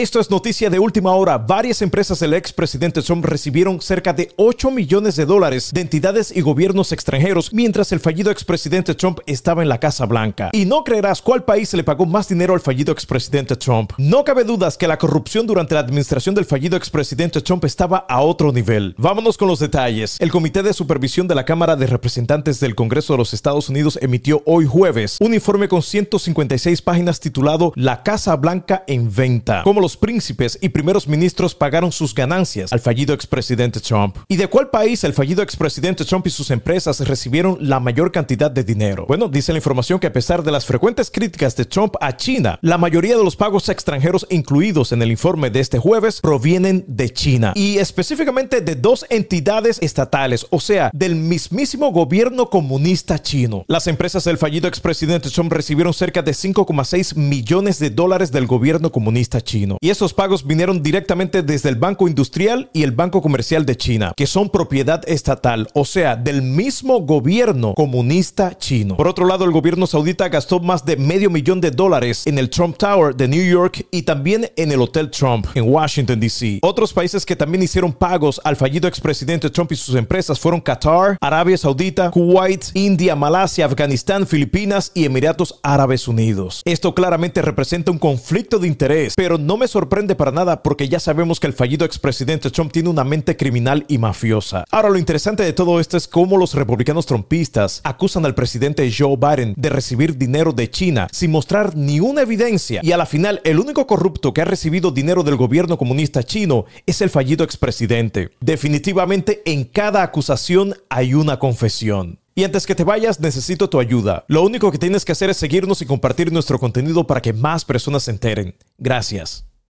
Esto es noticia de última hora. Varias empresas del expresidente Trump recibieron cerca de 8 millones de dólares de entidades y gobiernos extranjeros mientras el fallido expresidente Trump estaba en la Casa Blanca. Y no creerás cuál país le pagó más dinero al fallido expresidente Trump. No cabe dudas que la corrupción durante la administración del fallido expresidente Trump estaba a otro nivel. Vámonos con los detalles. El Comité de Supervisión de la Cámara de Representantes del Congreso de los Estados Unidos emitió hoy jueves un informe con 156 páginas titulado La Casa Blanca en venta príncipes y primeros ministros pagaron sus ganancias al fallido expresidente Trump. ¿Y de cuál país el fallido expresidente Trump y sus empresas recibieron la mayor cantidad de dinero? Bueno, dice la información que a pesar de las frecuentes críticas de Trump a China, la mayoría de los pagos extranjeros incluidos en el informe de este jueves provienen de China y específicamente de dos entidades estatales, o sea, del mismísimo gobierno comunista chino. Las empresas del fallido expresidente Trump recibieron cerca de 5,6 millones de dólares del gobierno comunista chino. Y esos pagos vinieron directamente desde el Banco Industrial y el Banco Comercial de China, que son propiedad estatal, o sea, del mismo gobierno comunista chino. Por otro lado, el gobierno saudita gastó más de medio millón de dólares en el Trump Tower de New York y también en el Hotel Trump en Washington, D.C. Otros países que también hicieron pagos al fallido expresidente Trump y sus empresas fueron Qatar, Arabia Saudita, Kuwait, India, Malasia, Afganistán, Filipinas y Emiratos Árabes Unidos. Esto claramente representa un conflicto de interés, pero no me sorprende para nada porque ya sabemos que el fallido expresidente Trump tiene una mente criminal y mafiosa. Ahora, lo interesante de todo esto es cómo los republicanos trumpistas acusan al presidente Joe Biden de recibir dinero de China sin mostrar ni una evidencia. Y a la final, el único corrupto que ha recibido dinero del gobierno comunista chino es el fallido expresidente. Definitivamente, en cada acusación hay una confesión. Y antes que te vayas, necesito tu ayuda. Lo único que tienes que hacer es seguirnos y compartir nuestro contenido para que más personas se enteren. Gracias.